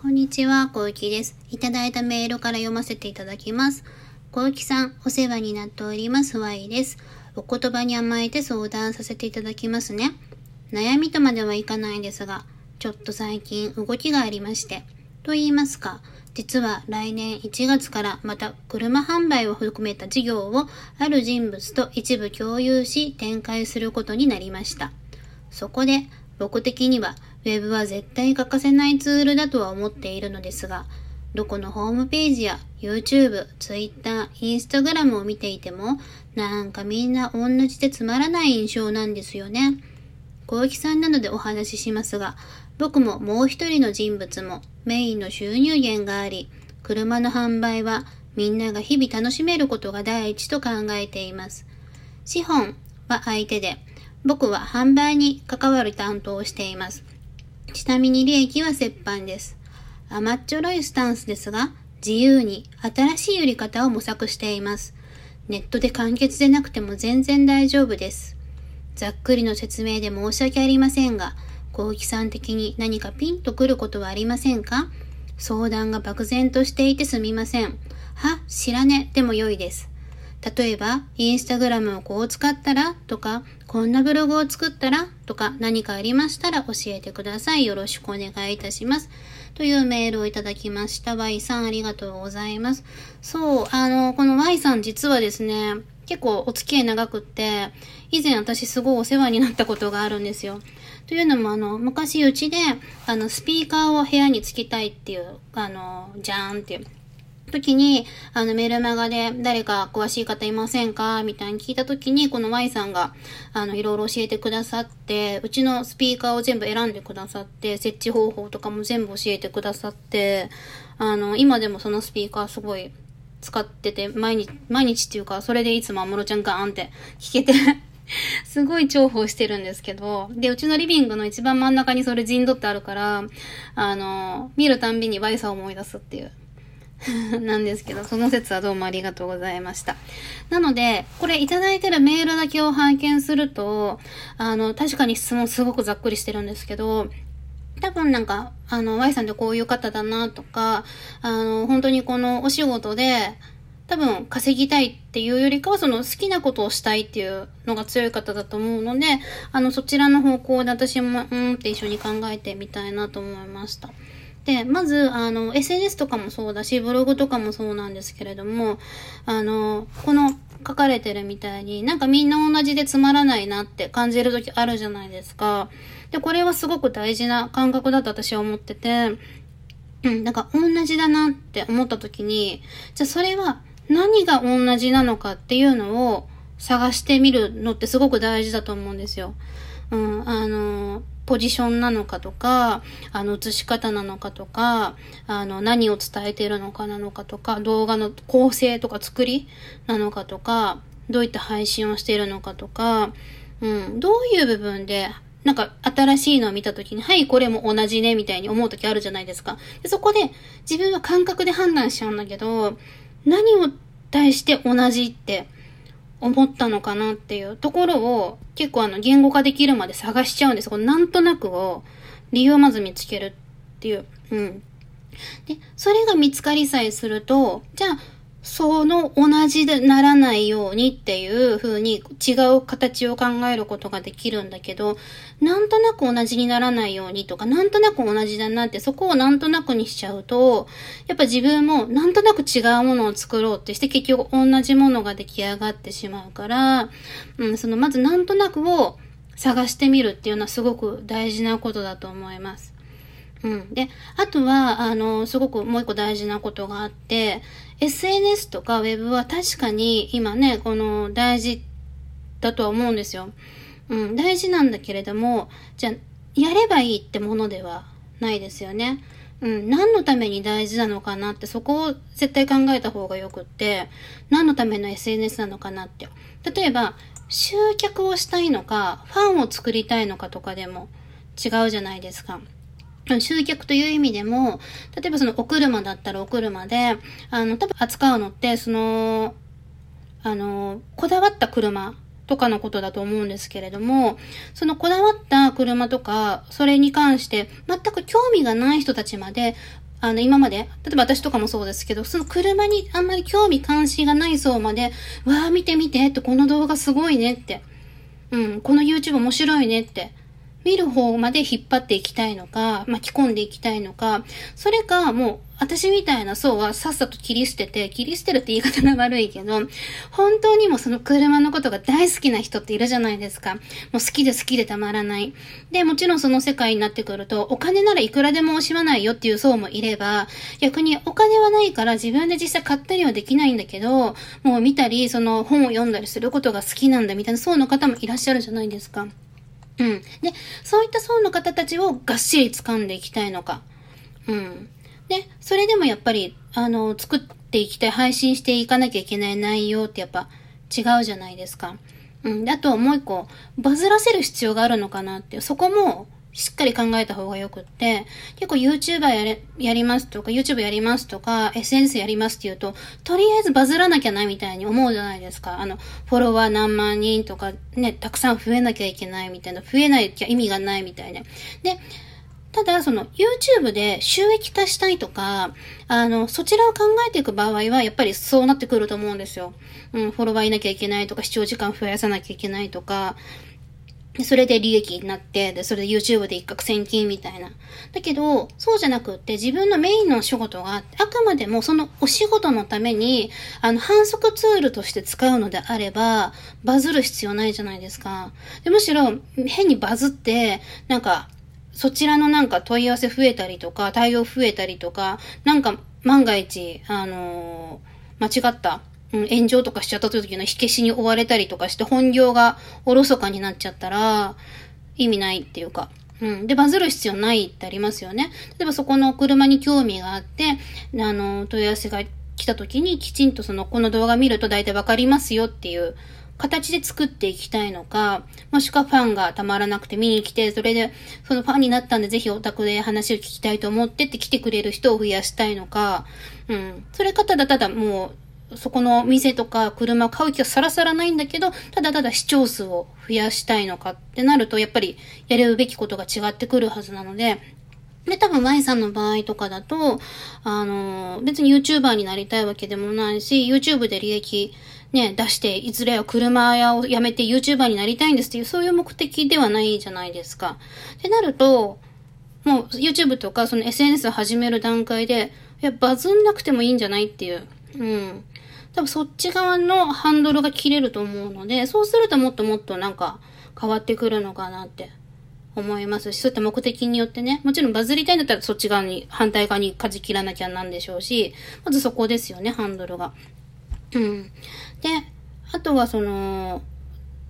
こんにちは、小雪です。いただいたメールから読ませていただきます。小雪さん、お世話になっております、ワイです。お言葉に甘えて相談させていただきますね。悩みとまではいかないですが、ちょっと最近動きがありまして。と言いますか、実は来年1月からまた車販売を含めた事業をある人物と一部共有し展開することになりました。そこで僕的には Web は絶対欠かせないツールだとは思っているのですが、どこのホームページや YouTube、Twitter、Instagram を見ていても、なんかみんな同じでつまらない印象なんですよね。小雪さんなのでお話ししますが、僕ももう一人の人物もメインの収入源があり、車の販売はみんなが日々楽しめることが第一と考えています。資本は相手で、僕は販売に関わる担当をしています。ちなみに利益は折半です。甘っちょろいスタンスですが、自由に新しい売り方を模索しています。ネットで簡潔でなくても全然大丈夫です。ざっくりの説明で申し訳ありませんが、小木さん的に何かピンとくることはありませんか？相談が漠然としていてすみません。は、知らね、でも良いです。例えば、インスタグラムをこう使ったらとか、こんなブログを作ったらとか何かありましたら教えてください。よろしくお願いいたします。というメールをいただきました。Y さんありがとうございます。そう、あの、この Y さん実はですね、結構お付き合い長くって、以前私すごいお世話になったことがあるんですよ。というのも、あの、昔うちで、あの、スピーカーを部屋につけたいっていう、あの、じゃーんっていう。時に、あの、メルマガで誰か詳しい方いませんか？みたいに聞いた時に、この Y さんが、あの、いろいろ教えてくださって、うちのスピーカーを全部選んでくださって、設置方法とかも全部教えてくださって、あの、今でもそのスピーカーすごい使ってて、毎日、毎日っていうか、それでいつも安室ちゃんガーンって聞けて、すごい重宝してるんですけど、で、うちのリビングの一番真ん中にそれ陣取ってあるから、あの、見るたんびに Y さんを思い出すっていう。なんですけど、その説はどうもありがとうございました。なので、これいただいてるメールだけを拝見すると、あの、確かに質問すごくざっくりしてるんですけど、多分なんか、あの、Y さんってこういう方だなとか、あの、本当にこのお仕事で、多分稼ぎたいっていうよりかは、その好きなことをしたいっていうのが強い方だと思うので、あの、そちらの方向で私も、うんって一緒に考えてみたいなと思いました。で、まず、あの、SNS とかもそうだし、ブログとかもそうなんですけれども、あの、この書かれてるみたいに、なんかみんな同じでつまらないなって感じる時あるじゃないですか。で、これはすごく大事な感覚だと私は思ってて、うん、なんか同じだなって思った時に、じゃあそれは何が同じなのかっていうのを探してみるのってすごく大事だと思うんですよ。うん、あの、ポジションなのかとか、あの、映し方なのかとか、あの、何を伝えているのかなのかとか、動画の構成とか作りなのかとか、どういった配信をしているのかとか、うん、どういう部分で、なんか新しいのを見たときに、はい、これも同じね、みたいに思うときあるじゃないですか。でそこで自分は感覚で判断しちゃうんだけど、何を対して同じって思ったのかなっていうところを結構あの言語化できるまで探しちゃうんです。このなんとなくを理由をまず見つけるっていう。うん。で、それが見つかりさえすると、じゃあ、その同じでならないようにっていう風に違う形を考えることができるんだけど、なんとなく同じにならないようにとか、なんとなく同じだなってそこをなんとなくにしちゃうと、やっぱ自分もなんとなく違うものを作ろうってして結局同じものが出来上がってしまうから、うん、そのまずなんとなくを探してみるっていうのはすごく大事なことだと思います。うん。で、あとは、あの、すごくもう一個大事なことがあって、SNS とか Web は確かに今ね、この大事だとは思うんですよ。うん、大事なんだけれども、じゃあ、やればいいってものではないですよね。うん、何のために大事なのかなって、そこを絶対考えた方がよくって、何のための SNS なのかなって。例えば、集客をしたいのか、ファンを作りたいのかとかでも違うじゃないですか。集客という意味でも、例えばそのお車だったらお車で、あの、多分扱うのって、その、あの、こだわった車とかのことだと思うんですけれども、そのこだわった車とか、それに関して全く興味がない人たちまで、あの、今まで、例えば私とかもそうですけど、その車にあんまり興味関心がない層まで、わー見て見てって、この動画すごいねって、うん、この YouTube 面白いねって、見る方まで引っ張っていきたいのか、巻き込んでいきたいのか、それか、もう、私みたいな層はさっさと切り捨てて、切り捨てるって言い方が悪いけど、本当にもその車のことが大好きな人っているじゃないですか。もう好きで好きでたまらない。で、もちろんその世界になってくると、お金ならいくらでも惜しまないよっていう層もいれば、逆にお金はないから自分で実際買ったりはできないんだけど、もう見たり、その本を読んだりすることが好きなんだみたいな層の方もいらっしゃるじゃないですか。うん。で、そういった層の方たちをがっしり掴んでいきたいのか。うん。で、それでもやっぱり、あの、作っていきたい、配信していかなきゃいけない内容ってやっぱ違うじゃないですか。うん。で、あともう一個、バズらせる必要があるのかなっていう、そこも、しっかり考えた方がよくって、結構 YouTuber やれ、やりますとか、YouTube やりますとか、SNS やりますって言うと、とりあえずバズらなきゃないみたいに思うじゃないですか。あの、フォロワー何万人とか、ね、たくさん増えなきゃいけないみたいな、増えないきゃ意味がないみたいな。で、ただ、その YouTube で収益化したいとか、あの、そちらを考えていく場合は、やっぱりそうなってくると思うんですよ。うん、フォロワーいなきゃいけないとか、視聴時間増やさなきゃいけないとか、で、それで利益になって、で、それで YouTube で一攫千金みたいな。だけど、そうじゃなくって、自分のメインの仕事があって、あくまでもそのお仕事のために、あの、反則ツールとして使うのであれば、バズる必要ないじゃないですか。で、むしろ、変にバズって、なんか、そちらのなんか問い合わせ増えたりとか、対応増えたりとか、なんか、万が一、あのー、間違ったうん、炎上とかしちゃった時の火消しに追われたりとかして本業がおろそかになっちゃったら、意味ないっていうか。うん。で、バズる必要ないってありますよね。例えばそこの車に興味があって、あの、問い合わせが来た時にきちんとその、この動画見ると大体わかりますよっていう形で作っていきたいのか、もしくはファンがたまらなくて見に来て、それで、そのファンになったんでぜひお宅で話を聞きたいと思ってって来てくれる人を増やしたいのか、うん。それかただただもう、そこの店とか車を買う気はさらさらないんだけど、ただただ視聴数を増やしたいのかってなると、やっぱりやるべきことが違ってくるはずなので、で、多分 Y さんの場合とかだと、あの、別に YouTuber になりたいわけでもないし、YouTube で利益ね、出して、いずれは車屋を辞めて YouTuber になりたいんですっていう、そういう目的ではないじゃないですか。ってなると、もう YouTube とかその SNS を始める段階で、いや、バズんなくてもいいんじゃないっていう。うん。多分そっち側のハンドルが切れると思うので、そうするともっともっとなんか変わってくるのかなって思いますし、そういった目的によってね、もちろんバズりたいんだったらそっち側に、反対側に舵切らなきゃなんでしょうし、まずそこですよね、ハンドルが。うん。で、あとはその、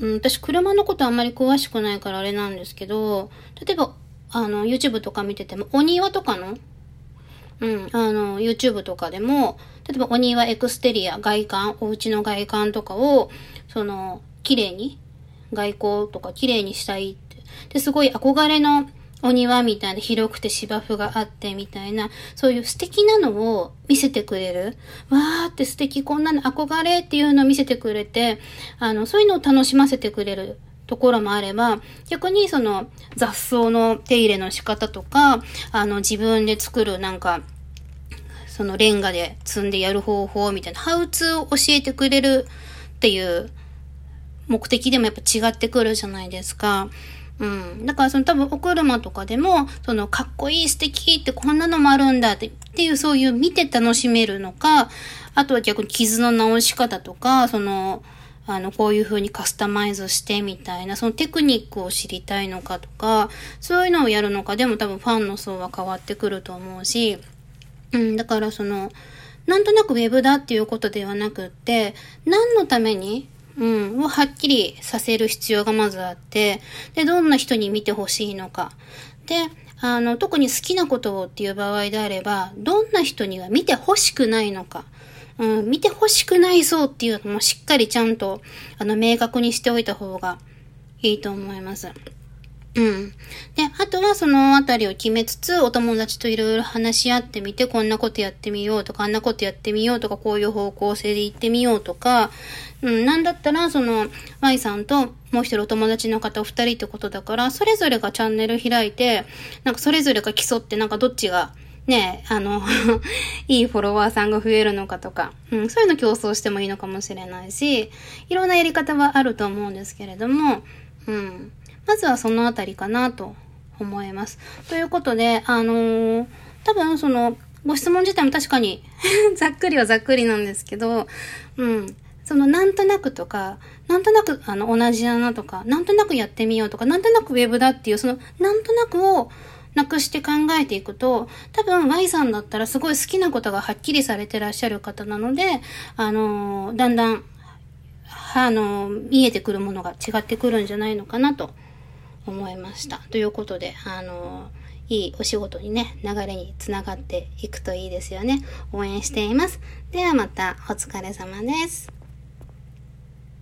うん、私車のことあんまり詳しくないからあれなんですけど、例えば、あの、YouTube とか見てても、お庭とかのうん、あの、YouTube とかでも、例えばお庭エクステリア、外観、お家の外観とかを、その、綺麗に、外交とか綺麗にしたいって。で、すごい憧れのお庭みたいな広くて芝生があってみたいな、そういう素敵なのを見せてくれる。わーって素敵、こんなの憧れっていうのを見せてくれて、あの、そういうのを楽しませてくれるところもあれば、逆にその雑草の手入れの仕方とか、あの自分で作るなんか、そのレンガで積んでやる方法みたいな、ハウツーを教えてくれるっていう目的でもやっぱ違ってくるじゃないですか。うん。だからその多分お車とかでも、そのかっこいい素敵ってこんなのもあるんだってっていうそういう見て楽しめるのか、あとは逆に傷の直し方とか、その、あの、こういう風にカスタマイズしてみたいな、そのテクニックを知りたいのかとか、そういうのをやるのかでも多分ファンの層は変わってくると思うし、うん、だからその、なんとなくウェブだっていうことではなくって、何のためにうん、をはっきりさせる必要がまずあって、で、どんな人に見てほしいのか。で、あの、特に好きなことをっていう場合であれば、どんな人には見てほしくないのか。うん、見てほしくないそうっていうのもしっかりちゃんと、あの、明確にしておいた方がいいと思います。うん。で、あとはそのあたりを決めつつ、お友達といろいろ話し合ってみて、こんなことやってみようとか、あんなことやってみようとか、こういう方向性で行ってみようとか、うん、なんだったら、その、Y さんともう一人お友達の方二人ってことだから、それぞれがチャンネル開いて、なんかそれぞれが競って、なんかどっちが、ね、あの いいフォロワーさんが増えるのかとか、うん、そういうの競争してもいいのかもしれないし、いろんなやり方はあると思うんですけれども、うん。まずはそのあたりかなと思います。ということで、あのー、多分その、ご質問自体も確かに ざっくりはざっくりなんですけど、うん。そのなんとなくとか、なんとなくあの同じだなとか、なんとなくやってみようとか、なんとなくウェブだっていう、そのなんとなくをなくして考えていくと、多分 Y さんだったらすごい好きなことがはっきりされてらっしゃる方なので、あのー、だんだん、あのー、見えてくるものが違ってくるんじゃないのかなと思いました。ということで、あのいいお仕事にね、流れにつながっていくといいですよね。応援しています。ではまたお疲れ様です。